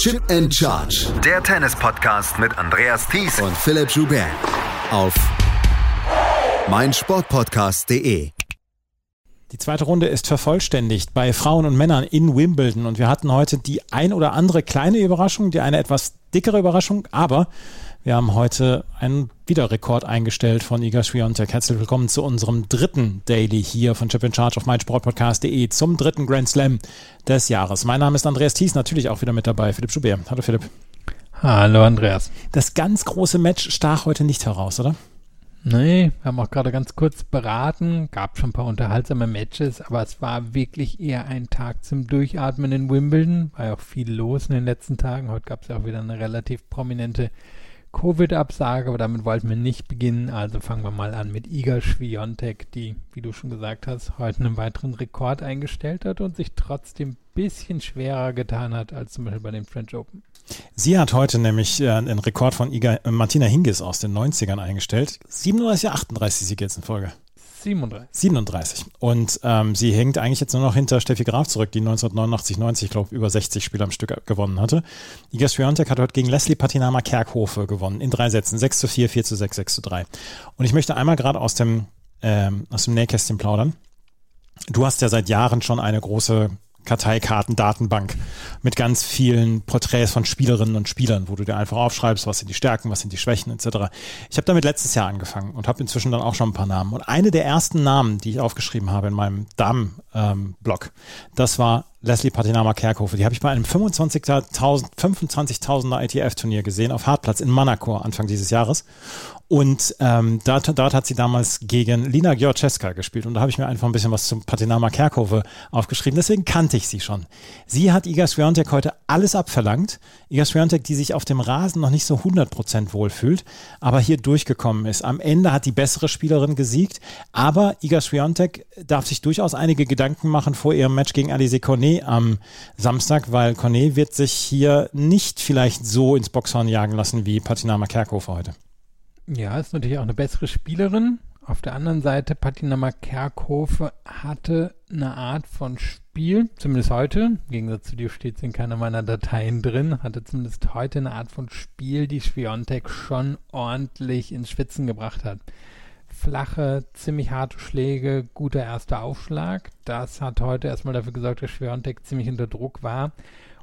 Chip and Charge. Der Tennis-Podcast mit Andreas Thies und Philipp Joubert. Auf meinsportpodcast.de. Die zweite Runde ist vervollständigt bei Frauen und Männern in Wimbledon und wir hatten heute die ein oder andere kleine Überraschung, die eine etwas dickere Überraschung, aber wir haben heute einen Wiederrekord eingestellt von Iga Swiatek. Herzlich willkommen zu unserem dritten Daily hier von Chip in Charge auf meinsportpodcast.de zum dritten Grand Slam des Jahres. Mein Name ist Andreas Thies, natürlich auch wieder mit dabei, Philipp Schubert. Hallo Philipp. Hallo Andreas. Das ganz große Match stach heute nicht heraus, oder? Nee, wir haben auch gerade ganz kurz beraten, gab schon ein paar unterhaltsame Matches, aber es war wirklich eher ein Tag zum Durchatmen in Wimbledon. War ja auch viel los in den letzten Tagen. Heute gab es ja auch wieder eine relativ prominente Covid-Absage, aber damit wollten wir nicht beginnen. Also fangen wir mal an mit Iga Schwiontek, die, wie du schon gesagt hast, heute einen weiteren Rekord eingestellt hat und sich trotzdem ein bisschen schwerer getan hat als zum Beispiel bei den French Open. Sie hat heute nämlich äh, einen Rekord von Iga, äh, Martina Hingis aus den 90ern eingestellt. 37, 38 Siege jetzt in Folge. 37. 37. Und ähm, sie hängt eigentlich jetzt nur noch hinter Steffi Graf zurück, die 1989, 90, ich glaube, über 60 Spiele am Stück gewonnen hatte. Iga Swiatek hat heute gegen Leslie Patinama Kerkhofe gewonnen, in drei Sätzen. 6 zu 4, 4 zu 6, 6 zu 3. Und ich möchte einmal gerade aus ähm, aus dem Nähkästchen plaudern. Du hast ja seit Jahren schon eine große Karteikarten-Datenbank mit ganz vielen Porträts von Spielerinnen und Spielern, wo du dir einfach aufschreibst, was sind die Stärken, was sind die Schwächen etc. Ich habe damit letztes Jahr angefangen und habe inzwischen dann auch schon ein paar Namen. Und eine der ersten Namen, die ich aufgeschrieben habe in meinem Damen-Blog, ähm, das war Leslie Patinama Kerkhofe. Die habe ich bei einem 25.000 25.000er ITF-Turnier gesehen auf Hartplatz in Monaco Anfang dieses Jahres. Und ähm, dort, dort hat sie damals gegen Lina Georgeska gespielt. Und da habe ich mir einfach ein bisschen was zum Patinama Kerkhove aufgeschrieben. Deswegen kannte ich sie schon. Sie hat Iga Swiatek heute alles abverlangt. Iga Swiatek, die sich auf dem Rasen noch nicht so 100% wohlfühlt, aber hier durchgekommen ist. Am Ende hat die bessere Spielerin gesiegt. Aber Iga Swiatek darf sich durchaus einige Gedanken machen vor ihrem Match gegen Alize Cornet am Samstag, weil Cornet wird sich hier nicht vielleicht so ins Boxhorn jagen lassen wie Patinama Kerkhove heute. Ja, ist natürlich auch eine bessere Spielerin. Auf der anderen Seite, Patinama Kerkhofe hatte eine Art von Spiel, zumindest heute, im Gegensatz zu dir steht es in keiner meiner Dateien drin, hatte zumindest heute eine Art von Spiel, die Schwiontek schon ordentlich ins Schwitzen gebracht hat. Flache, ziemlich harte Schläge, guter erster Aufschlag. Das hat heute erstmal dafür gesorgt, dass Schwiontek ziemlich unter Druck war.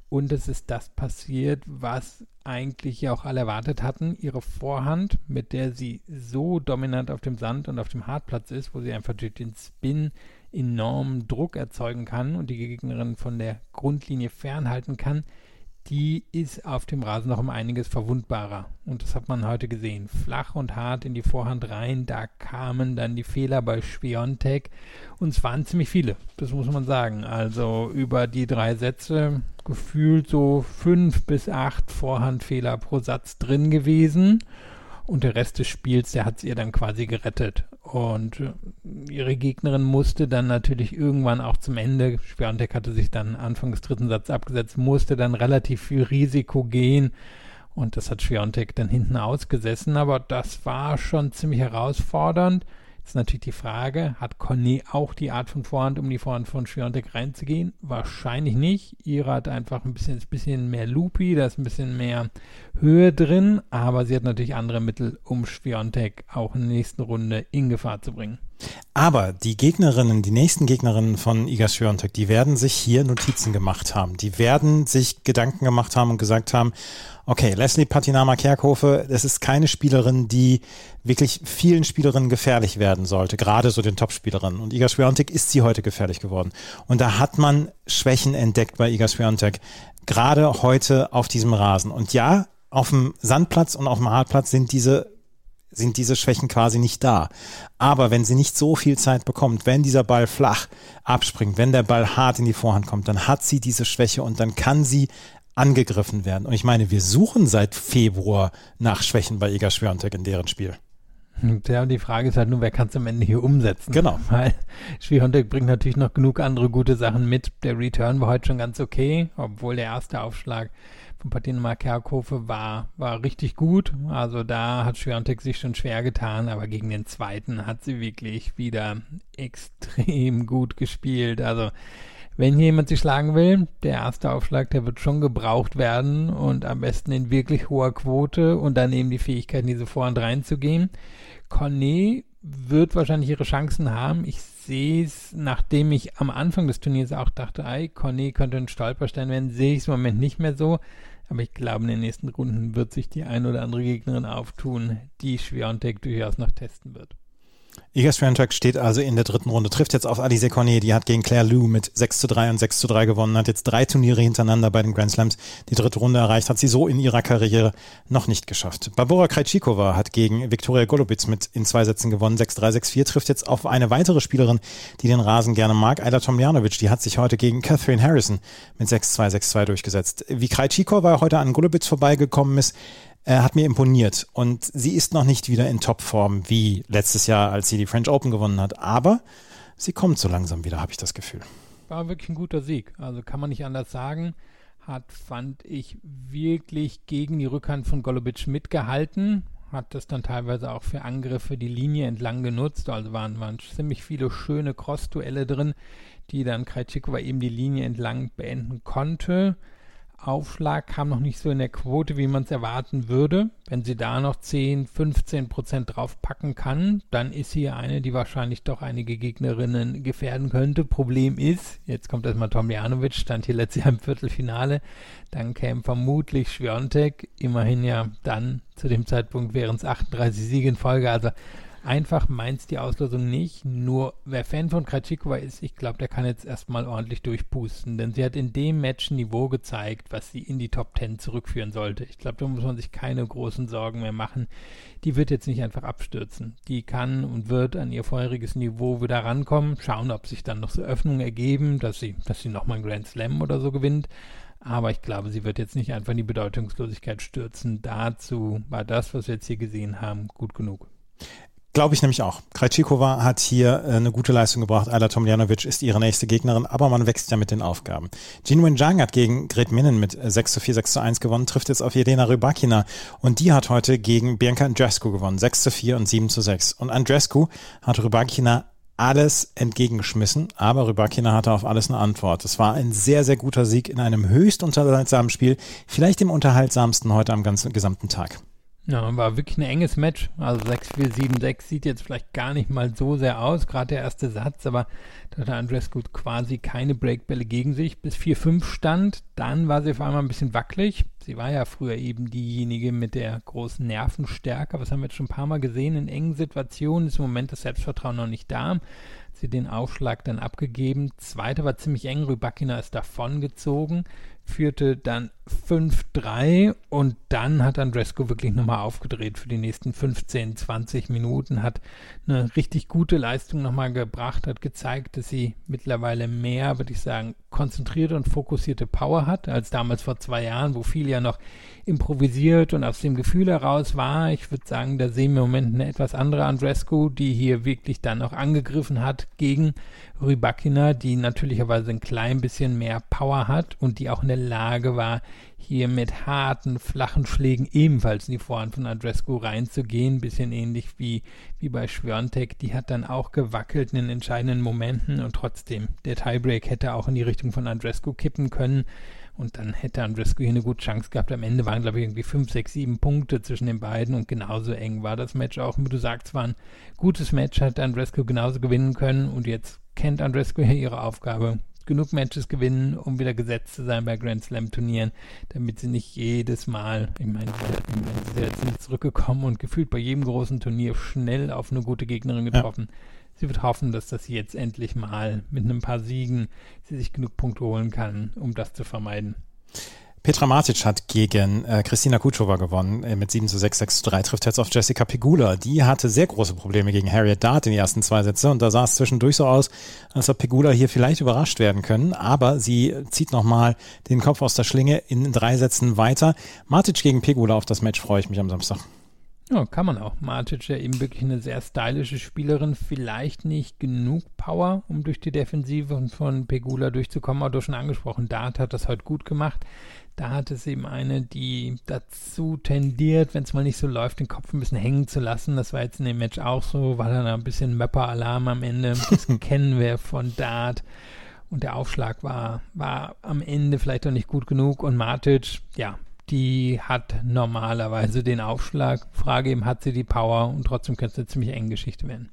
Und es ist das passiert, was eigentlich ja auch alle erwartet hatten. Ihre Vorhand, mit der sie so dominant auf dem Sand und auf dem Hartplatz ist, wo sie einfach durch den Spin enormen Druck erzeugen kann und die Gegnerin von der Grundlinie fernhalten kann, die ist auf dem Rasen noch um einiges verwundbarer. Und das hat man heute gesehen. Flach und hart in die Vorhand rein, da kamen dann die Fehler bei Schwiontek. Und es waren ziemlich viele, das muss man sagen. Also über die drei Sätze gefühlt so fünf bis acht Vorhandfehler pro Satz drin gewesen. Und der Rest des Spiels, der hat es ihr dann quasi gerettet. Und äh, ihre Gegnerin musste dann natürlich irgendwann auch zum Ende, Schwerontek hatte sich dann Anfang des dritten Satzes abgesetzt, musste dann relativ viel Risiko gehen. Und das hat Schwerontek dann hinten ausgesessen. Aber das war schon ziemlich herausfordernd. Ist natürlich die Frage, hat Cornet auch die Art von Vorhand, um die Vorhand von Schwiontek reinzugehen? Wahrscheinlich nicht. Ihre hat einfach ein bisschen, ein bisschen mehr Loopy, da ist ein bisschen mehr Höhe drin, aber sie hat natürlich andere Mittel, um Schwiontek auch in der nächsten Runde in Gefahr zu bringen. Aber die Gegnerinnen, die nächsten Gegnerinnen von Iga Swiatek, die werden sich hier Notizen gemacht haben. Die werden sich Gedanken gemacht haben und gesagt haben, okay, Leslie Patinama Kerkhofe, das ist keine Spielerin, die wirklich vielen Spielerinnen gefährlich werden sollte, gerade so den Top-Spielerinnen. Und Iga Swiatek ist sie heute gefährlich geworden. Und da hat man Schwächen entdeckt bei Iga Swiatek, gerade heute auf diesem Rasen. Und ja, auf dem Sandplatz und auf dem Hartplatz sind diese sind diese Schwächen quasi nicht da. Aber wenn sie nicht so viel Zeit bekommt, wenn dieser Ball flach abspringt, wenn der Ball hart in die Vorhand kommt, dann hat sie diese Schwäche und dann kann sie angegriffen werden. Und ich meine, wir suchen seit Februar nach Schwächen bei Iga Schwiontek in deren Spiel. Ja, die Frage ist halt nur, wer kann es am Ende hier umsetzen? Genau. Weil Schwiontek bringt natürlich noch genug andere gute Sachen mit. Der Return war heute schon ganz okay, obwohl der erste Aufschlag Patina Kerkhofe war, war richtig gut. Also da hat Schwiontek sich schon schwer getan, aber gegen den zweiten hat sie wirklich wieder extrem gut gespielt. Also wenn hier jemand sich schlagen will, der erste Aufschlag, der wird schon gebraucht werden und am besten in wirklich hoher Quote und dann eben die Fähigkeit, diese Vorhand reinzugehen. Cornet wird wahrscheinlich ihre Chancen haben. Ich sehe es, nachdem ich am Anfang des Turniers auch dachte, ey, Cornet könnte ein Stolperstein werden, sehe ich es im Moment nicht mehr so. Aber ich glaube, in den nächsten Runden wird sich die ein oder andere Gegnerin auftun, die Schwiontek durchaus noch testen wird. Iga Swiatek steht also in der dritten Runde, trifft jetzt auf Alice Cornet, die hat gegen Claire Lou mit 6 zu 3 und 6 zu 3 gewonnen, hat jetzt drei Turniere hintereinander bei den Grand Slams die dritte Runde erreicht, hat sie so in ihrer Karriere noch nicht geschafft. Barbora Krejcikova hat gegen Viktoria Golubitz mit in zwei Sätzen gewonnen, 6-3, 6-4, trifft jetzt auf eine weitere Spielerin, die den Rasen gerne mag, Ayla Tomljanovic, die hat sich heute gegen Catherine Harrison mit 6-2, 6-2 durchgesetzt. Wie Krejcikova heute an Golubitz vorbeigekommen ist, äh, hat mir imponiert. Und sie ist noch nicht wieder in Topform wie letztes Jahr, als sie die French Open gewonnen hat. Aber sie kommt so langsam wieder, habe ich das Gefühl. War wirklich ein guter Sieg. Also kann man nicht anders sagen. Hat, fand ich, wirklich gegen die Rückhand von Golubic mitgehalten. Hat das dann teilweise auch für Angriffe die Linie entlang genutzt. Also waren, waren ziemlich viele schöne Cross-Duelle drin, die dann Krajcikova eben die Linie entlang beenden konnte. Aufschlag kam noch nicht so in der Quote, wie man es erwarten würde. Wenn sie da noch 10, 15 Prozent draufpacken kann, dann ist sie eine, die wahrscheinlich doch einige Gegnerinnen gefährden könnte. Problem ist, jetzt kommt erstmal Tomljanovic, stand hier letztes Jahr im Viertelfinale, dann käme vermutlich Schwiontek, immerhin ja dann zu dem Zeitpunkt wären es 38 Siege in Folge, also einfach meins die Auslosung nicht. Nur wer Fan von Krajcikova ist, ich glaube, der kann jetzt erstmal ordentlich durchpusten, denn sie hat in dem Match Niveau gezeigt, was sie in die Top 10 zurückführen sollte. Ich glaube, da muss man sich keine großen Sorgen mehr machen. Die wird jetzt nicht einfach abstürzen. Die kann und wird an ihr vorheriges Niveau wieder rankommen, schauen, ob sich dann noch so Öffnungen ergeben, dass sie, dass sie nochmal einen Grand Slam oder so gewinnt. Aber ich glaube, sie wird jetzt nicht einfach in die Bedeutungslosigkeit stürzen. Dazu war das, was wir jetzt hier gesehen haben, gut genug. Glaube ich nämlich auch. Krajcikova hat hier äh, eine gute Leistung gebracht. Ayla Tomljanovic ist ihre nächste Gegnerin, aber man wächst ja mit den Aufgaben. Jinwen Zhang hat gegen Gret Minnen mit 6 zu 4, 6 zu 1 gewonnen, trifft jetzt auf Jelena Rybakina und die hat heute gegen Bianca Andrescu gewonnen, 6 zu 4 und 7 zu 6. Und Andrescu hat Rybakina alles entgegengeschmissen, aber Rybakina hatte auf alles eine Antwort. Es war ein sehr, sehr guter Sieg in einem höchst unterhaltsamen Spiel, vielleicht dem unterhaltsamsten heute am ganzen gesamten Tag. Ja, war wirklich ein enges Match. Also 6-4-7-6 sieht jetzt vielleicht gar nicht mal so sehr aus, gerade der erste Satz, aber da hatte Andrescu quasi keine Breakbälle gegen sich, bis 4-5 stand. Dann war sie auf einmal ein bisschen wackelig. Sie war ja früher eben diejenige mit der großen Nervenstärke, was haben wir jetzt schon ein paar Mal gesehen. In engen Situationen ist im Moment das Selbstvertrauen noch nicht da sie den Aufschlag dann abgegeben. Zweiter war ziemlich eng, Rybakina ist davongezogen, führte dann 5-3 und dann hat Andrescu wirklich nochmal aufgedreht für die nächsten 15, 20 Minuten, hat eine richtig gute Leistung nochmal gebracht, hat gezeigt, dass sie mittlerweile mehr, würde ich sagen, konzentrierte und fokussierte Power hat, als damals vor zwei Jahren, wo viel ja noch improvisiert und aus dem Gefühl heraus war. Ich würde sagen, da sehen wir im Moment eine etwas andere Andrescu, die hier wirklich dann auch angegriffen hat gegen Rybakina, die natürlicherweise ein klein bisschen mehr Power hat und die auch in der Lage war, hier mit harten, flachen Schlägen ebenfalls in die Vorhand von Andrescu reinzugehen. Bisschen ähnlich wie, wie bei Schwiontek. Die hat dann auch gewackelt in den entscheidenden Momenten und trotzdem, der Tiebreak hätte auch in die Richtung von Andrescu kippen können. Und dann hätte Andrescu hier eine gute Chance gehabt. Am Ende waren, glaube ich, irgendwie 5, 6, 7 Punkte zwischen den beiden und genauso eng war das Match auch. Wie du sagst, war ein gutes Match, hat Andrescu genauso gewinnen können und jetzt kennt Andrescu hier ihre Aufgabe. Genug Matches gewinnen, um wieder gesetzt zu sein bei Grand Slam Turnieren, damit sie nicht jedes Mal, ich meine, sie sind jetzt nicht zurückgekommen und gefühlt bei jedem großen Turnier schnell auf eine gute Gegnerin getroffen. Ja. Sie wird hoffen, dass das jetzt endlich mal mit ein paar Siegen sie sich genug Punkte holen kann, um das zu vermeiden. Petra Matic hat gegen äh, Kristina Kutschova gewonnen äh, mit 7 zu 6, 6 zu 3, trifft jetzt auf Jessica Pegula. Die hatte sehr große Probleme gegen Harriet Dart in den ersten zwei Sätze und da sah es zwischendurch so aus, als ob Pegula hier vielleicht überrascht werden können, aber sie zieht nochmal den Kopf aus der Schlinge in drei Sätzen weiter. Matic gegen Pegula, auf das Match freue ich mich am Samstag. Ja, kann man auch. Matic ja eben wirklich eine sehr stylische Spielerin. Vielleicht nicht genug Power, um durch die Defensive von Pegula durchzukommen. Aber du schon angesprochen, Dart hat das heute gut gemacht. Da hat es eben eine, die dazu tendiert, wenn es mal nicht so läuft, den Kopf ein bisschen hängen zu lassen. Das war jetzt in dem Match auch so, war dann ein bisschen Mapper-Alarm am Ende. Das kennen wir von Dart. Und der Aufschlag war, war am Ende vielleicht auch nicht gut genug. Und Matic, ja, die hat normalerweise den Aufschlag. Frage eben, hat sie die Power? Und trotzdem könnte es eine ziemlich enge Geschichte werden.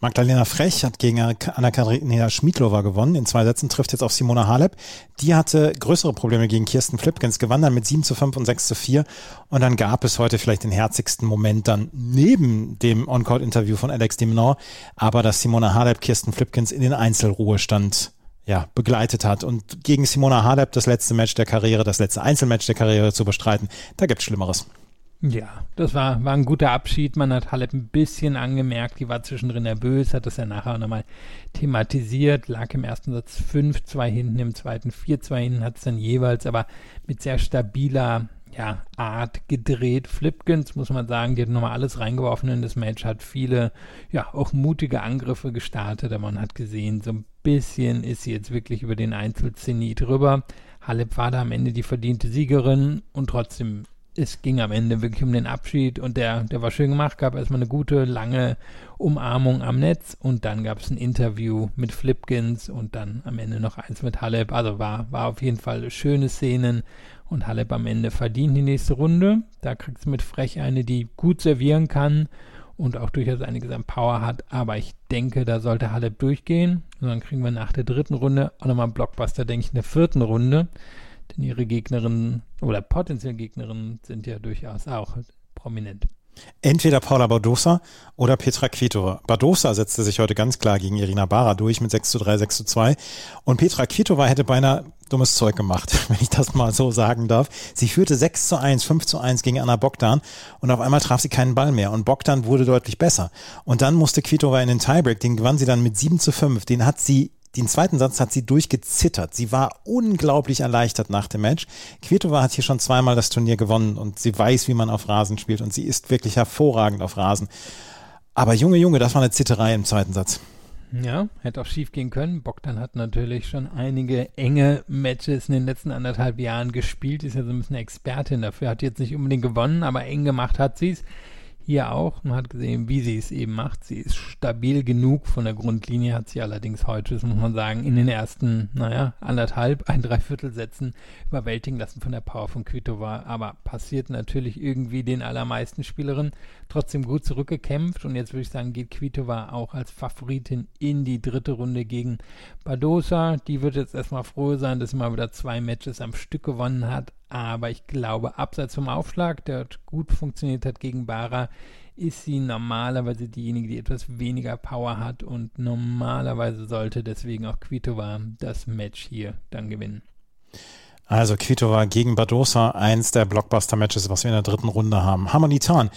Magdalena Frech hat gegen Anna-Katharina Schmidlova gewonnen. In zwei Sätzen trifft jetzt auf Simona Halep. Die hatte größere Probleme gegen Kirsten Flipkens, gewann dann mit 7 zu 5 und 6 zu 4. Und dann gab es heute vielleicht den herzigsten Moment dann neben dem On-Court-Interview von Alex de Minaur, aber dass Simona Halep Kirsten Flipkens in den Einzelruhestand ja, begleitet hat. Und gegen Simona Halep das letzte Match der Karriere, das letzte Einzelmatch der Karriere zu bestreiten, da gibt's Schlimmeres. Ja, das war, war ein guter Abschied. Man hat Halep ein bisschen angemerkt, die war zwischendrin nervös, hat das ja nachher nochmal thematisiert, lag im ersten Satz 5-2 hinten, im zweiten 4-2 hinten, hat es dann jeweils aber mit sehr stabiler ja, Art gedreht. Flipkins, muss man sagen, die hat nochmal alles reingeworfen in das Match, hat viele, ja, auch mutige Angriffe gestartet, aber man hat gesehen, so ein bisschen ist sie jetzt wirklich über den Einzelzenit drüber. Halep war da am Ende die verdiente Siegerin und trotzdem es ging am Ende wirklich um den Abschied und der, der war schön gemacht, gab erstmal eine gute, lange Umarmung am Netz und dann gab es ein Interview mit Flipkins und dann am Ende noch eins mit Halep. Also war, war auf jeden Fall schöne Szenen und Halep am Ende verdient die nächste Runde. Da kriegt es mit Frech eine, die gut servieren kann und auch durchaus einiges an Power hat, aber ich denke, da sollte Halep durchgehen und dann kriegen wir nach der dritten Runde auch nochmal einen Blockbuster, denke ich, in der vierten Runde. Denn ihre Gegnerinnen oder potenziellen Gegnerinnen sind ja durchaus auch prominent. Entweder Paula Badosa oder Petra Kvitova. Badosa setzte sich heute ganz klar gegen Irina Bara durch mit 6 zu 3, 6 zu 2. Und Petra Kvitova hätte beinahe dummes Zeug gemacht, wenn ich das mal so sagen darf. Sie führte 6 zu 1, 5 zu 1 gegen Anna Bogdan und auf einmal traf sie keinen Ball mehr und Bogdan wurde deutlich besser. Und dann musste Kvitova in den Tiebreak, den gewann sie dann mit 7 zu 5. Den hat sie den zweiten Satz hat sie durchgezittert. Sie war unglaublich erleichtert nach dem Match. Kvitova hat hier schon zweimal das Turnier gewonnen und sie weiß, wie man auf Rasen spielt und sie ist wirklich hervorragend auf Rasen. Aber Junge, Junge, das war eine Zitterei im zweiten Satz. Ja, hätte auch schief gehen können. Bogdan hat natürlich schon einige enge Matches in den letzten anderthalb Jahren gespielt, ist ja so ein bisschen Expertin dafür, hat jetzt nicht unbedingt gewonnen, aber eng gemacht hat sie es hier auch. Man hat gesehen, wie sie es eben macht. Sie ist stabil genug. Von der Grundlinie hat sie allerdings heute, das muss man sagen, in den ersten, naja, anderthalb, ein Dreiviertel Sätzen überwältigen lassen von der Power von Kvitova. Aber passiert natürlich irgendwie den allermeisten Spielerinnen. Trotzdem gut zurückgekämpft. Und jetzt würde ich sagen, geht Kvitova auch als Favoritin in die dritte Runde gegen Badosa. Die wird jetzt erstmal froh sein, dass sie mal wieder zwei Matches am Stück gewonnen hat. Aber ich glaube, abseits vom Aufschlag, der gut funktioniert hat gegen Bara, ist sie normalerweise diejenige, die etwas weniger Power hat und normalerweise sollte deswegen auch Kvitova das Match hier dann gewinnen. Also Kvitova gegen Badosa, eins der Blockbuster-Matches, was wir in der dritten Runde haben. Harmonitan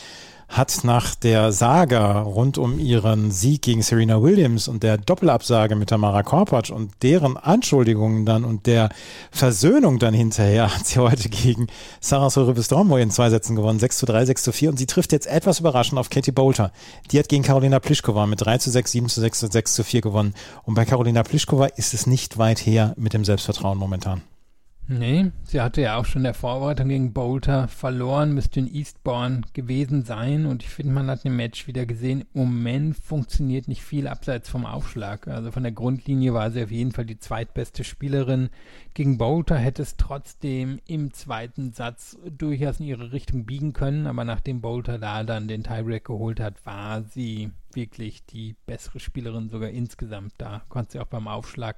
hat nach der Saga rund um ihren Sieg gegen Serena Williams und der Doppelabsage mit Tamara Korpatsch und deren Anschuldigungen dann und der Versöhnung dann hinterher hat sie heute gegen Sarah Sorribes-Dormoy in zwei Sätzen gewonnen, 6 zu 3, 6 zu 4 und sie trifft jetzt etwas überraschend auf Katie Bolter. Die hat gegen Karolina Pliskova mit 3 zu 6, 7 zu 6 und 6 zu 4 gewonnen und bei Karolina Pliskova ist es nicht weit her mit dem Selbstvertrauen momentan. Nee, sie hatte ja auch schon der Vorbereitung gegen Bolter verloren, müsste in Eastbourne gewesen sein und ich finde, man hat im Match wieder gesehen, im Moment funktioniert nicht viel abseits vom Aufschlag. Also von der Grundlinie war sie auf jeden Fall die zweitbeste Spielerin. Gegen Bolter hätte es trotzdem im zweiten Satz durchaus in ihre Richtung biegen können, aber nachdem Bolter da dann den Tiebreak geholt hat, war sie wirklich die bessere Spielerin sogar insgesamt. Da konnte sie auch beim Aufschlag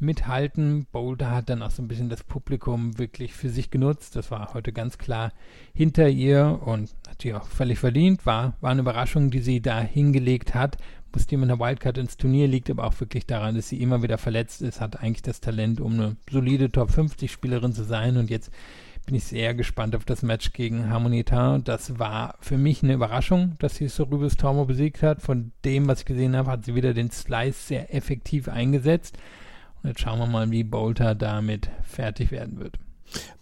mithalten. Boulder hat dann auch so ein bisschen das Publikum wirklich für sich genutzt. Das war heute ganz klar hinter ihr und natürlich auch völlig verdient. War, war eine Überraschung, die sie da hingelegt hat. Musste mit einer Wildcard ins Turnier, liegt aber auch wirklich daran, dass sie immer wieder verletzt ist, hat eigentlich das Talent, um eine solide Top 50 Spielerin zu sein und jetzt bin ich sehr gespannt auf das Match gegen Harmonita. Das war für mich eine Überraschung, dass sie Sorubis Tormo besiegt hat. Von dem, was ich gesehen habe, hat sie wieder den Slice sehr effektiv eingesetzt. Und jetzt schauen wir mal, wie Bolter damit fertig werden wird.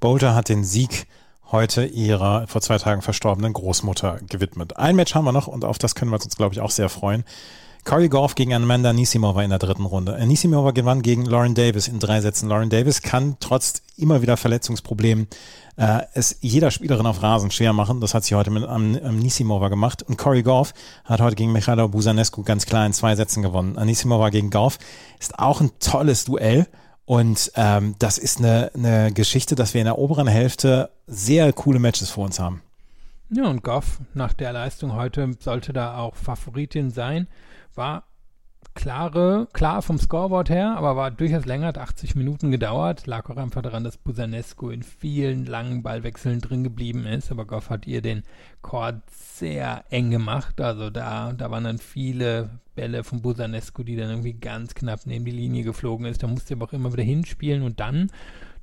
Bolter hat den Sieg heute ihrer vor zwei Tagen verstorbenen Großmutter gewidmet. Ein Match haben wir noch und auf das können wir uns, glaube ich, auch sehr freuen. Corey Goff gegen Amanda Nisimova in der dritten Runde. Nisimova gewann gegen Lauren Davis in drei Sätzen. Lauren Davis kann trotz immer wieder Verletzungsproblemen äh, es jeder Spielerin auf Rasen schwer machen. Das hat sie heute mit am, am Nisimova gemacht. Und Corey Goff hat heute gegen Michaela Busanescu ganz klar in zwei Sätzen gewonnen. Anisimova gegen Goff ist auch ein tolles Duell. Und ähm, das ist eine, eine Geschichte, dass wir in der oberen Hälfte sehr coole Matches vor uns haben. Ja, und Goff nach der Leistung heute sollte da auch Favoritin sein. War klare, klar vom Scoreboard her, aber war durchaus länger, hat 80 Minuten gedauert. Lag auch einfach daran, dass Busanescu in vielen langen Ballwechseln drin geblieben ist. Aber Goff hat ihr den Chord sehr eng gemacht. Also da, da waren dann viele Bälle von Busanescu, die dann irgendwie ganz knapp neben die Linie geflogen ist. Da musste er aber auch immer wieder hinspielen und dann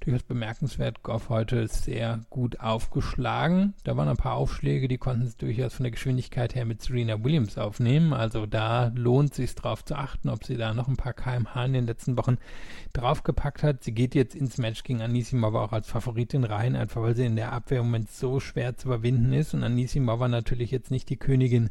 durchaus bemerkenswert. Goff heute sehr gut aufgeschlagen. Da waren ein paar Aufschläge, die konnten es durchaus von der Geschwindigkeit her mit Serena Williams aufnehmen. Also da lohnt es sich drauf zu achten, ob sie da noch ein paar kmh in den letzten Wochen draufgepackt hat. Sie geht jetzt ins Match gegen Anisimova auch als Favoritin rein, einfach weil sie in der Abwehr im Moment so schwer zu überwinden ist und Anisimova natürlich jetzt nicht die Königin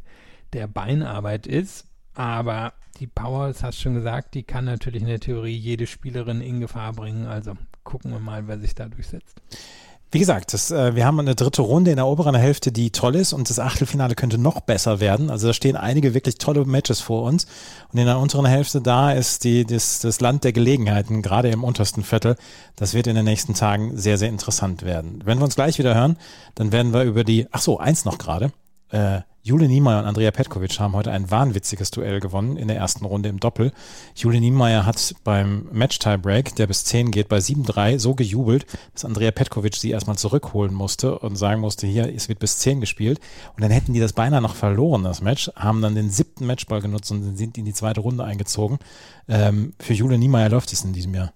der Beinarbeit ist. Aber die Power, das hast du schon gesagt, die kann natürlich in der Theorie jede Spielerin in Gefahr bringen. Also gucken wir mal, wer sich da durchsetzt. Wie gesagt, das, äh, wir haben eine dritte Runde in der oberen Hälfte, die toll ist und das Achtelfinale könnte noch besser werden. Also da stehen einige wirklich tolle Matches vor uns. Und in der unteren Hälfte da ist die, das, das Land der Gelegenheiten, gerade im untersten Viertel. Das wird in den nächsten Tagen sehr, sehr interessant werden. Wenn wir uns gleich wieder hören, dann werden wir über die, ach so, eins noch gerade. Äh, Jule Niemeyer und Andrea Petkovic haben heute ein wahnwitziges Duell gewonnen in der ersten Runde im Doppel. Jule Niemeyer hat beim Match-Tiebreak, der bis 10 geht, bei 7-3 so gejubelt, dass Andrea Petkovic sie erstmal zurückholen musste und sagen musste, hier, es wird bis 10 gespielt. Und dann hätten die das beinahe noch verloren, das Match, haben dann den siebten Matchball genutzt und sind in die zweite Runde eingezogen. Ähm, für Jule Niemeyer läuft es in diesem Jahr.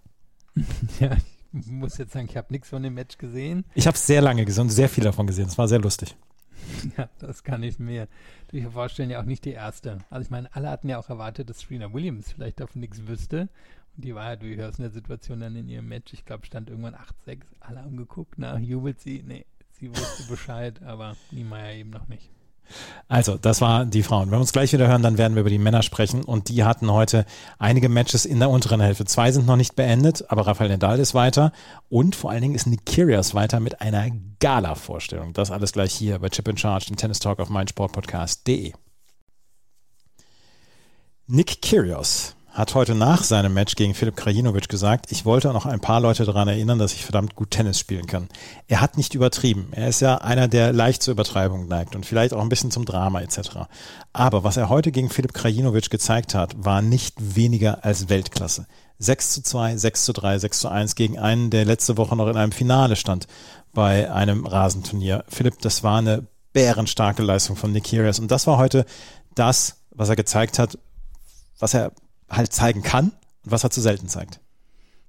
Ja, ich muss jetzt sagen, ich habe nichts von dem Match gesehen. Ich habe sehr lange gesehen sehr viel davon gesehen. Es war sehr lustig. Ja, das kann ich mir durchaus vorstellen, ja auch nicht die erste. Also ich meine, alle hatten ja auch erwartet, dass Serena Williams vielleicht davon nichts wüsste. Und die war ja durchaus in der Situation dann in ihrem Match. Ich glaube, stand irgendwann 8-6. Alle haben geguckt, na, jubelt sie? Nee, sie wusste Bescheid, aber Niemeyer eben noch nicht. Also, das war die Frauen. Wenn wir uns gleich wieder hören, dann werden wir über die Männer sprechen. Und die hatten heute einige Matches in der unteren Hälfte. Zwei sind noch nicht beendet, aber Rafael Nadal ist weiter. Und vor allen Dingen ist Nick Kyrgios weiter mit einer Gala-Vorstellung. Das alles gleich hier bei Chip in Charge, dem Tennis Talk auf meinsportpodcast.de. Nick Kyrgios hat heute nach seinem Match gegen Filip Krajinovic gesagt, ich wollte noch ein paar Leute daran erinnern, dass ich verdammt gut Tennis spielen kann. Er hat nicht übertrieben. Er ist ja einer, der leicht zur Übertreibung neigt und vielleicht auch ein bisschen zum Drama etc. Aber was er heute gegen Filip Krajinovic gezeigt hat, war nicht weniger als Weltklasse. 6 zu 2, 6 zu 3, 6 zu 1 gegen einen, der letzte Woche noch in einem Finale stand bei einem Rasenturnier. Philipp, das war eine bärenstarke Leistung von Nick Kyrgios und das war heute das, was er gezeigt hat, was er halt zeigen kann und was er zu selten zeigt.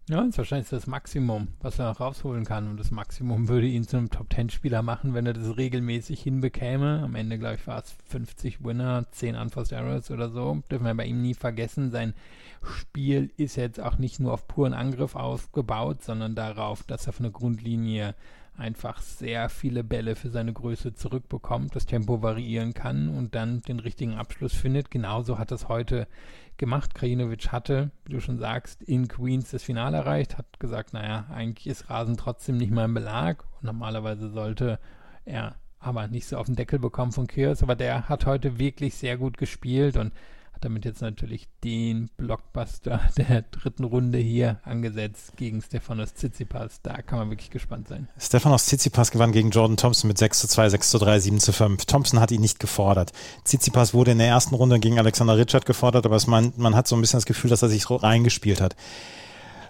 Ja, das ist wahrscheinlich das Maximum, was er rausholen kann. Und das Maximum würde ihn zu einem Top-10-Spieler machen, wenn er das regelmäßig hinbekäme. Am Ende, glaube ich, war es 50 Winner, 10 Unforced Errors oder so. Dürfen wir bei ihm nie vergessen. Sein Spiel ist jetzt auch nicht nur auf puren Angriff aufgebaut, sondern darauf, dass er von der Grundlinie einfach sehr viele Bälle für seine Größe zurückbekommt, das Tempo variieren kann und dann den richtigen Abschluss findet. Genauso hat es heute gemacht. Krajinovic hatte, wie du schon sagst, in Queens das Finale erreicht, hat gesagt, naja, eigentlich ist Rasen trotzdem nicht mal im Belag. Und normalerweise sollte er aber nicht so auf den Deckel bekommen von Kyrgios, aber der hat heute wirklich sehr gut gespielt und damit jetzt natürlich den Blockbuster der dritten Runde hier angesetzt gegen Stefanos Tsitsipas. Da kann man wirklich gespannt sein. Stefanos Tsitsipas gewann gegen Jordan Thompson mit 6 zu 2, 6 zu 3, 7 zu 5. Thompson hat ihn nicht gefordert. Tsitsipas wurde in der ersten Runde gegen Alexander Richard gefordert, aber es, man, man hat so ein bisschen das Gefühl, dass er sich so reingespielt hat.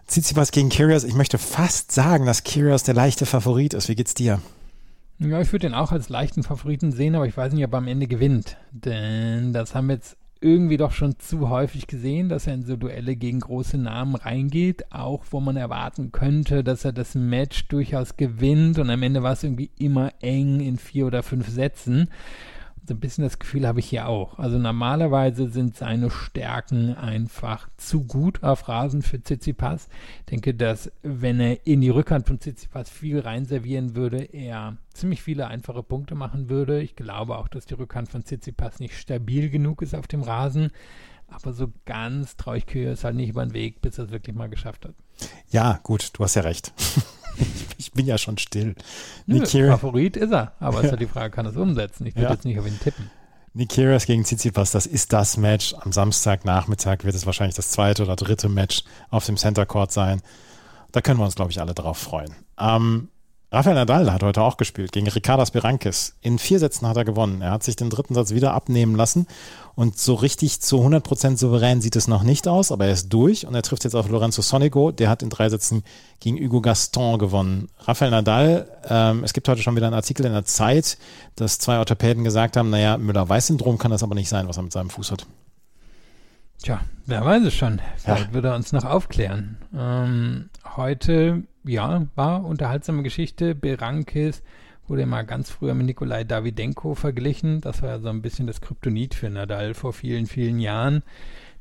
Tsitsipas gegen Kyrgios. Ich möchte fast sagen, dass Kyrgios der leichte Favorit ist. Wie geht's dir? Ja, ich würde den auch als leichten Favoriten sehen, aber ich weiß nicht, ob er am Ende gewinnt. Denn das haben wir jetzt irgendwie doch schon zu häufig gesehen, dass er in so Duelle gegen große Namen reingeht, auch wo man erwarten könnte, dass er das Match durchaus gewinnt und am Ende war es irgendwie immer eng in vier oder fünf Sätzen so ein bisschen das Gefühl habe ich hier auch. Also normalerweise sind seine Stärken einfach zu gut auf Rasen für Tsitsipas. Ich denke, dass wenn er in die Rückhand von Tsitsipas viel reinservieren würde, er ziemlich viele einfache Punkte machen würde. Ich glaube auch, dass die Rückhand von Tsitsipas nicht stabil genug ist auf dem Rasen. aber so ganz traue ich Kyrgios halt nicht über den Weg, bis er es wirklich mal geschafft hat. Ja, gut, du hast ja recht. ich bin ja schon still. Nö, Favorit ist er, aber es ist ja die Frage, kann er es umsetzen? Ich würde ja. jetzt nicht auf ihn tippen. Nikiras gegen Tsitsipas, das ist das Match. Am Samstagnachmittag wird es wahrscheinlich das zweite oder dritte Match auf dem Center Court sein. Da können wir uns, glaube ich, alle drauf freuen. Ähm, Rafael Nadal hat heute auch gespielt gegen Ricardas Berankis. In vier Sätzen hat er gewonnen. Er hat sich den dritten Satz wieder abnehmen lassen und so richtig zu 100% souverän sieht es noch nicht aus, aber er ist durch und er trifft jetzt auf Lorenzo Sonego. Der hat in drei Sätzen gegen Hugo Gaston gewonnen. Rafael Nadal, ähm, es gibt heute schon wieder einen Artikel in der Zeit, dass zwei Orthopäden gesagt haben, naja, Müller-Weiß-Syndrom kann das aber nicht sein, was er mit seinem Fuß hat. Tja, wer weiß es schon. Vielleicht ja. wird er uns noch aufklären. Ähm, heute ja, war unterhaltsame Geschichte. Berankis wurde mal ganz früher mit Nikolai Davidenko verglichen. Das war ja so ein bisschen das Kryptonit für Nadal vor vielen, vielen Jahren.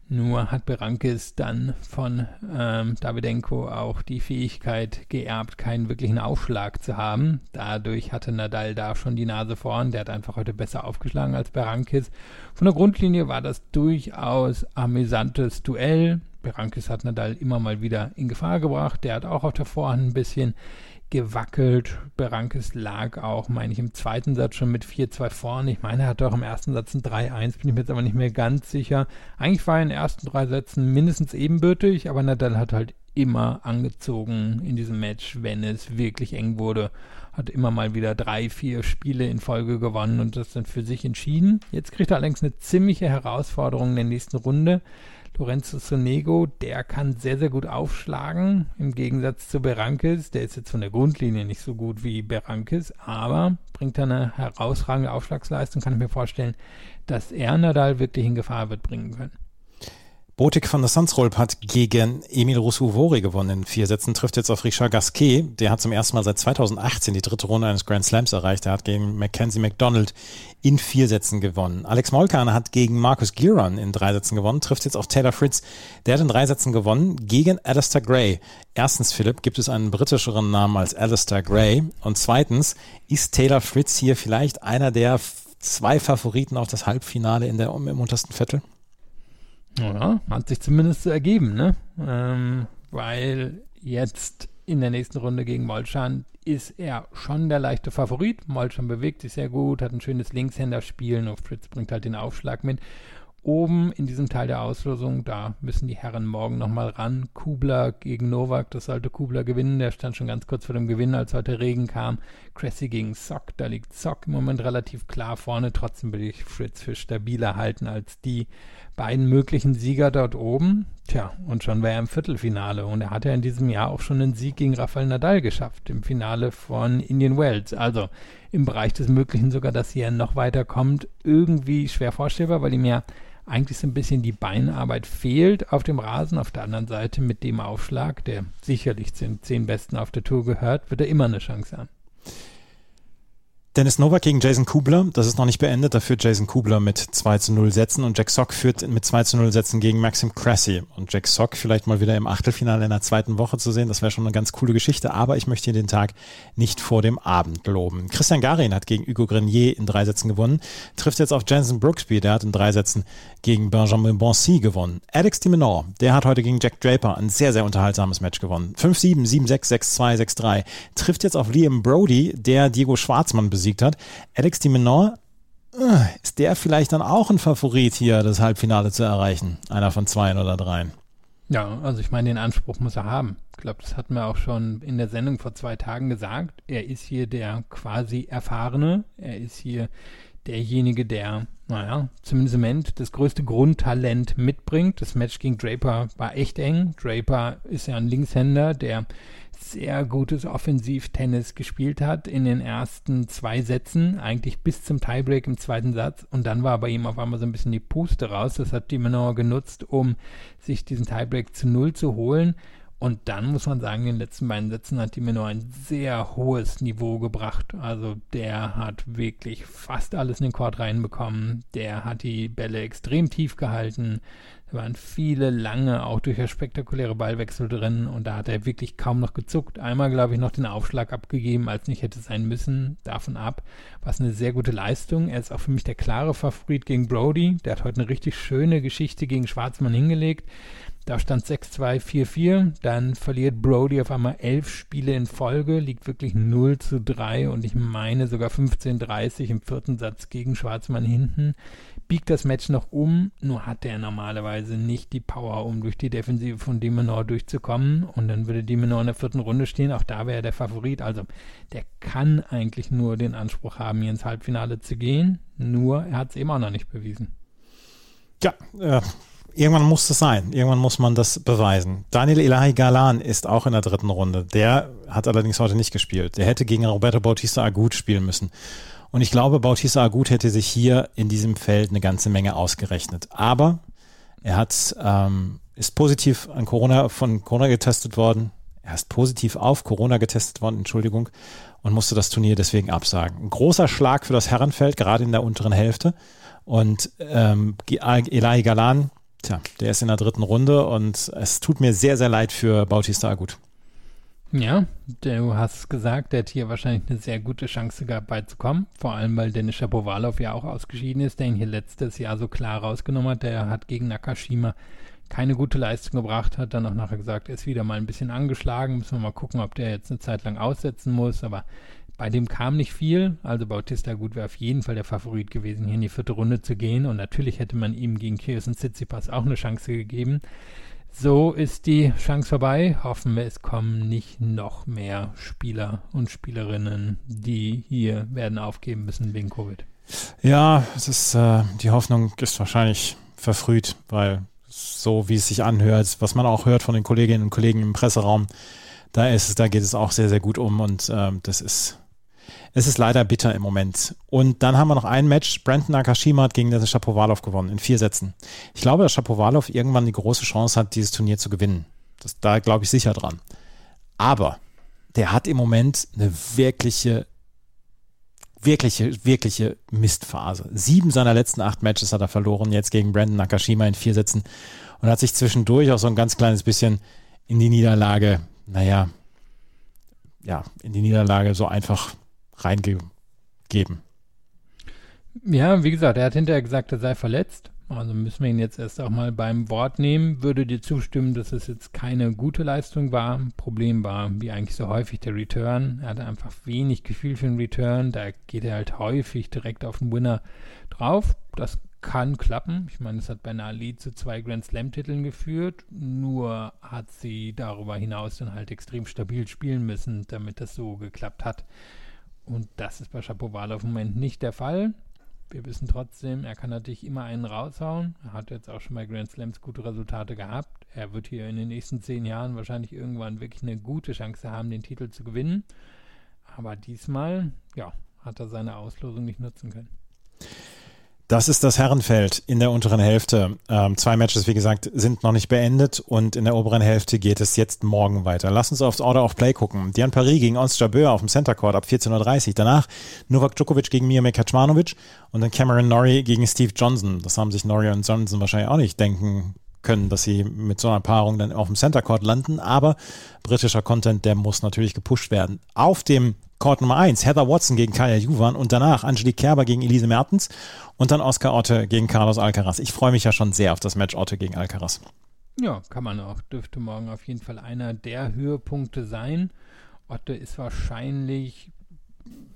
Nur hat Berankis dann von ähm, Davidenko auch die Fähigkeit geerbt, keinen wirklichen Aufschlag zu haben. Dadurch hatte Nadal da schon die Nase vorn. Der hat einfach heute besser aufgeschlagen als Berankis. Von der Grundlinie war das durchaus amüsantes Duell. Berankis hat Nadal immer mal wieder in Gefahr gebracht. Der hat auch auf der Vorhand ein bisschen gewackelt. Berankis lag auch, meine ich, im zweiten Satz schon mit 4-2 vorne. Ich meine, er hatte auch im ersten Satz ein 3-1, bin ich mir jetzt aber nicht mehr ganz sicher. Eigentlich war er in den ersten drei Sätzen mindestens ebenbürtig, aber Nadal hat halt immer angezogen in diesem Match, wenn es wirklich eng wurde. Hat immer mal wieder drei, vier Spiele in Folge gewonnen und das dann für sich entschieden. Jetzt kriegt er allerdings eine ziemliche Herausforderung in der nächsten Runde. Lorenzo Sonego, der kann sehr, sehr gut aufschlagen, im Gegensatz zu Berankis. Der ist jetzt von der Grundlinie nicht so gut wie Berankis, aber bringt eine herausragende Aufschlagsleistung, kann ich mir vorstellen, dass er Nadal wirklich in Gefahr wird bringen können. Botik van der Sansrolp hat gegen Emil Rousseau-Vori gewonnen in vier Sätzen, trifft jetzt auf Richard Gasquet. Der hat zum ersten Mal seit 2018 die dritte Runde eines Grand Slams erreicht. Er hat gegen Mackenzie McDonald in vier Sätzen gewonnen. Alex Molkan hat gegen Marcus Giron in drei Sätzen gewonnen, trifft jetzt auf Taylor Fritz. Der hat in drei Sätzen gewonnen gegen Alistair Gray. Erstens, Philipp, gibt es einen britischeren Namen als Alistair Gray? Und zweitens, ist Taylor Fritz hier vielleicht einer der zwei Favoriten auf das Halbfinale in der, im untersten Viertel? Ja, hat sich zumindest so ergeben, ne? Ähm, weil jetzt in der nächsten Runde gegen Molchan ist er schon der leichte Favorit. Molchan bewegt sich sehr gut, hat ein schönes Linkshänderspiel, nur Fritz bringt halt den Aufschlag mit oben in diesem Teil der Auslosung, da müssen die Herren morgen nochmal ran. Kubler gegen Novak, das sollte Kubler gewinnen. Der stand schon ganz kurz vor dem Gewinn, als heute Regen kam. Cressy gegen Sock, da liegt Sock im Moment relativ klar vorne. Trotzdem will ich Fritz für stabiler halten als die beiden möglichen Sieger dort oben. Tja, und schon war er im Viertelfinale. Und er hat ja in diesem Jahr auch schon einen Sieg gegen Rafael Nadal geschafft, im Finale von Indian Wells. Also im Bereich des Möglichen sogar, dass er noch weiter kommt. Irgendwie schwer vorstellbar, weil ihm ja eigentlich so ein bisschen die Beinarbeit fehlt auf dem Rasen. Auf der anderen Seite mit dem Aufschlag, der sicherlich zu den zehn Besten auf der Tour gehört, wird er immer eine Chance haben. Dennis Novak gegen Jason Kubler, das ist noch nicht beendet, da führt Jason Kubler mit 2 zu 0 Sätzen und Jack Sock führt mit 2 zu 0 Sätzen gegen Maxim Cressy. Und Jack Sock vielleicht mal wieder im Achtelfinale in der zweiten Woche zu sehen, das wäre schon eine ganz coole Geschichte, aber ich möchte hier den Tag nicht vor dem Abend loben. Christian Garin hat gegen Hugo Grenier in drei Sätzen gewonnen, trifft jetzt auf Jensen Brooksby, der hat in drei Sätzen gegen Benjamin Bonsi gewonnen. Alex de Minaur, der hat heute gegen Jack Draper ein sehr, sehr unterhaltsames Match gewonnen. 5-7, 7-6, 6-2, 6-3. Trifft jetzt auf Liam Brody, der Diego Schwarzmann besiegt besiegt hat. Alex de Menor, äh, ist der vielleicht dann auch ein Favorit hier, das Halbfinale zu erreichen? Einer von zwei oder dreien. Ja, also ich meine, den Anspruch muss er haben. Ich glaube, das hatten wir auch schon in der Sendung vor zwei Tagen gesagt. Er ist hier der quasi Erfahrene. Er ist hier derjenige, der, naja, zumindest im Moment das größte Grundtalent mitbringt. Das Match gegen Draper war echt eng. Draper ist ja ein Linkshänder, der sehr gutes Offensivtennis gespielt hat in den ersten zwei Sätzen, eigentlich bis zum Tiebreak im zweiten Satz. Und dann war bei ihm auf einmal so ein bisschen die Puste raus. Das hat die Menor genutzt, um sich diesen Tiebreak zu Null zu holen. Und dann muss man sagen, in den letzten beiden Sätzen hat die Menor ein sehr hohes Niveau gebracht. Also der hat wirklich fast alles in den Court reinbekommen. Der hat die Bälle extrem tief gehalten. Da waren viele lange, auch durchaus spektakuläre Ballwechsel drin und da hat er wirklich kaum noch gezuckt. Einmal, glaube ich, noch den Aufschlag abgegeben, als nicht hätte sein müssen. Davon ab war es eine sehr gute Leistung. Er ist auch für mich der klare Favorit gegen Brody. Der hat heute eine richtig schöne Geschichte gegen Schwarzmann hingelegt. Da stand 6-2, 4-4. Dann verliert Brody auf einmal elf Spiele in Folge, liegt wirklich 0 zu 3 und ich meine sogar 15-30 im vierten Satz gegen Schwarzmann hinten. Biegt das Match noch um, nur hat er normalerweise nicht die Power, um durch die Defensive von Demenor durchzukommen. Und dann würde Demenor in der vierten Runde stehen. Auch da wäre er der Favorit. Also der kann eigentlich nur den Anspruch haben, hier ins Halbfinale zu gehen. Nur er hat es eben auch noch nicht bewiesen. Ja, äh, irgendwann muss es sein. Irgendwann muss man das beweisen. Daniel Elahi Galan ist auch in der dritten Runde. Der hat allerdings heute nicht gespielt. Der hätte gegen Roberto Bautista Agut spielen müssen. Und ich glaube, Bautista Agut hätte sich hier in diesem Feld eine ganze Menge ausgerechnet. Aber er hat, ähm, ist positiv an Corona, von Corona getestet worden. Er ist positiv auf Corona getestet worden, Entschuldigung, und musste das Turnier deswegen absagen. Ein großer Schlag für das Herrenfeld, gerade in der unteren Hälfte. Und ähm, Elahi Galan Tja, der ist in der dritten Runde und es tut mir sehr, sehr leid für Bautista Agut. Ja, du hast gesagt, der hat hier wahrscheinlich eine sehr gute Chance gehabt, beizukommen. Vor allem, weil Dennis Shapovalov ja auch ausgeschieden ist, der ihn hier letztes Jahr so klar rausgenommen hat. Der hat gegen Nakashima keine gute Leistung gebracht, hat dann auch nachher gesagt, er ist wieder mal ein bisschen angeschlagen. Müssen wir mal gucken, ob der jetzt eine Zeit lang aussetzen muss. Aber bei dem kam nicht viel, also Bautista Gut wäre auf jeden Fall der Favorit gewesen, hier in die vierte Runde zu gehen. Und natürlich hätte man ihm gegen Kirsten Tsitsipas auch eine Chance gegeben. So ist die Chance vorbei. Hoffen wir, es kommen nicht noch mehr Spieler und Spielerinnen, die hier werden aufgeben müssen wegen Covid. Ja, es ist, äh, die Hoffnung ist wahrscheinlich verfrüht, weil so wie es sich anhört, was man auch hört von den Kolleginnen und Kollegen im Presseraum, da ist es, da geht es auch sehr, sehr gut um und ähm, das ist es ist leider bitter im Moment. Und dann haben wir noch ein Match. Brandon Nakashima hat gegen den Shapovalov gewonnen in vier Sätzen. Ich glaube, dass Shapovalov irgendwann die große Chance hat, dieses Turnier zu gewinnen. Das, da glaube ich sicher dran. Aber der hat im Moment eine wirkliche, wirkliche, wirkliche Mistphase. Sieben seiner letzten acht Matches hat er verloren, jetzt gegen Brandon Nakashima in vier Sätzen und hat sich zwischendurch auch so ein ganz kleines bisschen in die Niederlage, naja, ja, in die Niederlage so einfach reingegeben. Ja, wie gesagt, er hat hinterher gesagt, er sei verletzt. Also müssen wir ihn jetzt erst auch mal beim Wort nehmen. Würde dir zustimmen, dass es jetzt keine gute Leistung war. Problem war, wie eigentlich so häufig, der Return. Er hatte einfach wenig Gefühl für den Return. Da geht er halt häufig direkt auf den Winner drauf. Das kann klappen. Ich meine, es hat bei Nali zu zwei Grand Slam-Titeln geführt. Nur hat sie darüber hinaus dann halt extrem stabil spielen müssen, damit das so geklappt hat. Und das ist bei Shapovalov im Moment nicht der Fall. Wir wissen trotzdem, er kann natürlich immer einen raushauen. Er hat jetzt auch schon bei Grand Slams gute Resultate gehabt. Er wird hier in den nächsten zehn Jahren wahrscheinlich irgendwann wirklich eine gute Chance haben, den Titel zu gewinnen. Aber diesmal, ja, hat er seine Auslosung nicht nutzen können. Das ist das Herrenfeld in der unteren Hälfte. Ähm, zwei Matches, wie gesagt, sind noch nicht beendet und in der oberen Hälfte geht es jetzt morgen weiter. Lass uns aufs Order of Play gucken. Dian Paris gegen Ons Jabeur auf dem Center Court ab 14.30 Uhr. Danach Novak Djokovic gegen Miomir Kaczmanowicz und dann Cameron Norrie gegen Steve Johnson. Das haben sich Norrie und Johnson wahrscheinlich auch nicht denken können, dass sie mit so einer Paarung dann auf dem Center Court landen. Aber britischer Content, der muss natürlich gepusht werden. Auf dem Court Nummer 1, Heather Watson gegen Kaya Juvan und danach Angelique Kerber gegen Elise Mertens und dann Oscar Otte gegen Carlos Alcaraz. Ich freue mich ja schon sehr auf das Match Otte gegen Alcaraz. Ja, kann man auch. Dürfte morgen auf jeden Fall einer der Höhepunkte sein. Otte ist wahrscheinlich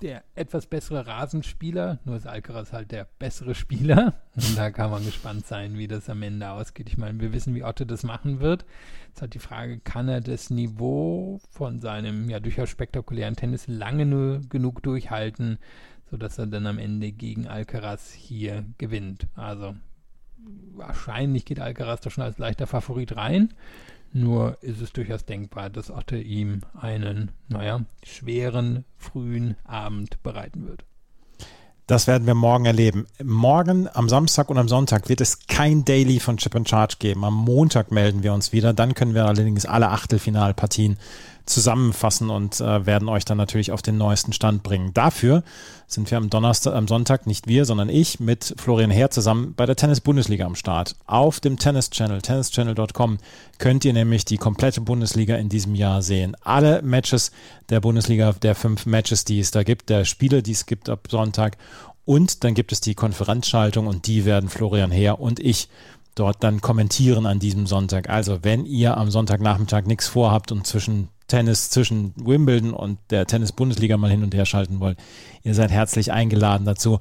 der etwas bessere Rasenspieler, nur ist Alcaraz halt der bessere Spieler. Und da kann man gespannt sein, wie das am Ende ausgeht. Ich meine, wir wissen, wie Otte das machen wird. Jetzt hat die Frage, kann er das Niveau von seinem ja durchaus spektakulären Tennis lange nur genug durchhalten, sodass er dann am Ende gegen Alcaraz hier gewinnt. Also wahrscheinlich geht Alcaraz da schon als leichter Favorit rein. Nur ist es durchaus denkbar, dass Otte ihm einen, naja, schweren, frühen Abend bereiten wird. Das werden wir morgen erleben. Morgen, am Samstag und am Sonntag wird es kein Daily von Chip and Charge geben. Am Montag melden wir uns wieder. Dann können wir allerdings alle Achtelfinalpartien zusammenfassen und äh, werden euch dann natürlich auf den neuesten Stand bringen. Dafür sind wir am Donnerstag, am Sonntag, nicht wir, sondern ich mit Florian Herr zusammen bei der Tennis-Bundesliga am Start. Auf dem Tennis-Channel, tennischannel.com, könnt ihr nämlich die komplette Bundesliga in diesem Jahr sehen. Alle Matches der Bundesliga, der fünf Matches, die es da gibt, der Spiele, die es gibt ab Sonntag. Und dann gibt es die Konferenzschaltung und die werden Florian Herr und ich dort dann kommentieren an diesem Sonntag. Also wenn ihr am Sonntagnachmittag nichts vorhabt und zwischen Tennis zwischen Wimbledon und der Tennis-Bundesliga mal hin und her schalten wollt, ihr seid herzlich eingeladen dazu.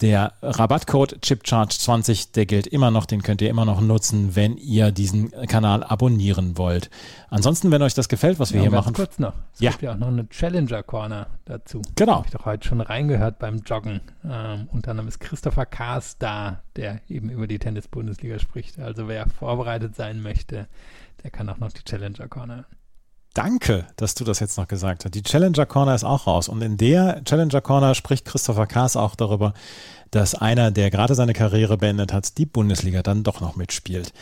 Der Rabattcode ChipCharge20, der gilt immer noch, den könnt ihr immer noch nutzen, wenn ihr diesen Kanal abonnieren wollt. Ansonsten, wenn euch das gefällt, was wir ja, hier machen. kurz noch. Es ja. gibt ja auch noch eine Challenger Corner dazu. Genau. Habe ich doch heute schon reingehört beim Joggen. Ähm, unter anderem ist Christopher Kaas da, der eben über die Tennis-Bundesliga spricht. Also wer vorbereitet sein möchte, der kann auch noch die Challenger Corner Danke, dass du das jetzt noch gesagt hast. Die Challenger Corner ist auch raus. Und in der Challenger Corner spricht Christopher Kaas auch darüber, dass einer, der gerade seine Karriere beendet hat, die Bundesliga dann doch noch mitspielt.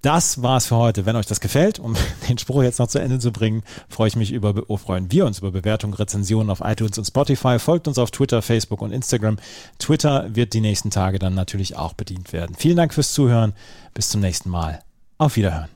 Das war's für heute. Wenn euch das gefällt, um den Spruch jetzt noch zu Ende zu bringen, freue ich mich über, oh, freuen wir uns über Bewertungen, Rezensionen auf iTunes und Spotify. Folgt uns auf Twitter, Facebook und Instagram. Twitter wird die nächsten Tage dann natürlich auch bedient werden. Vielen Dank fürs Zuhören. Bis zum nächsten Mal. Auf Wiederhören.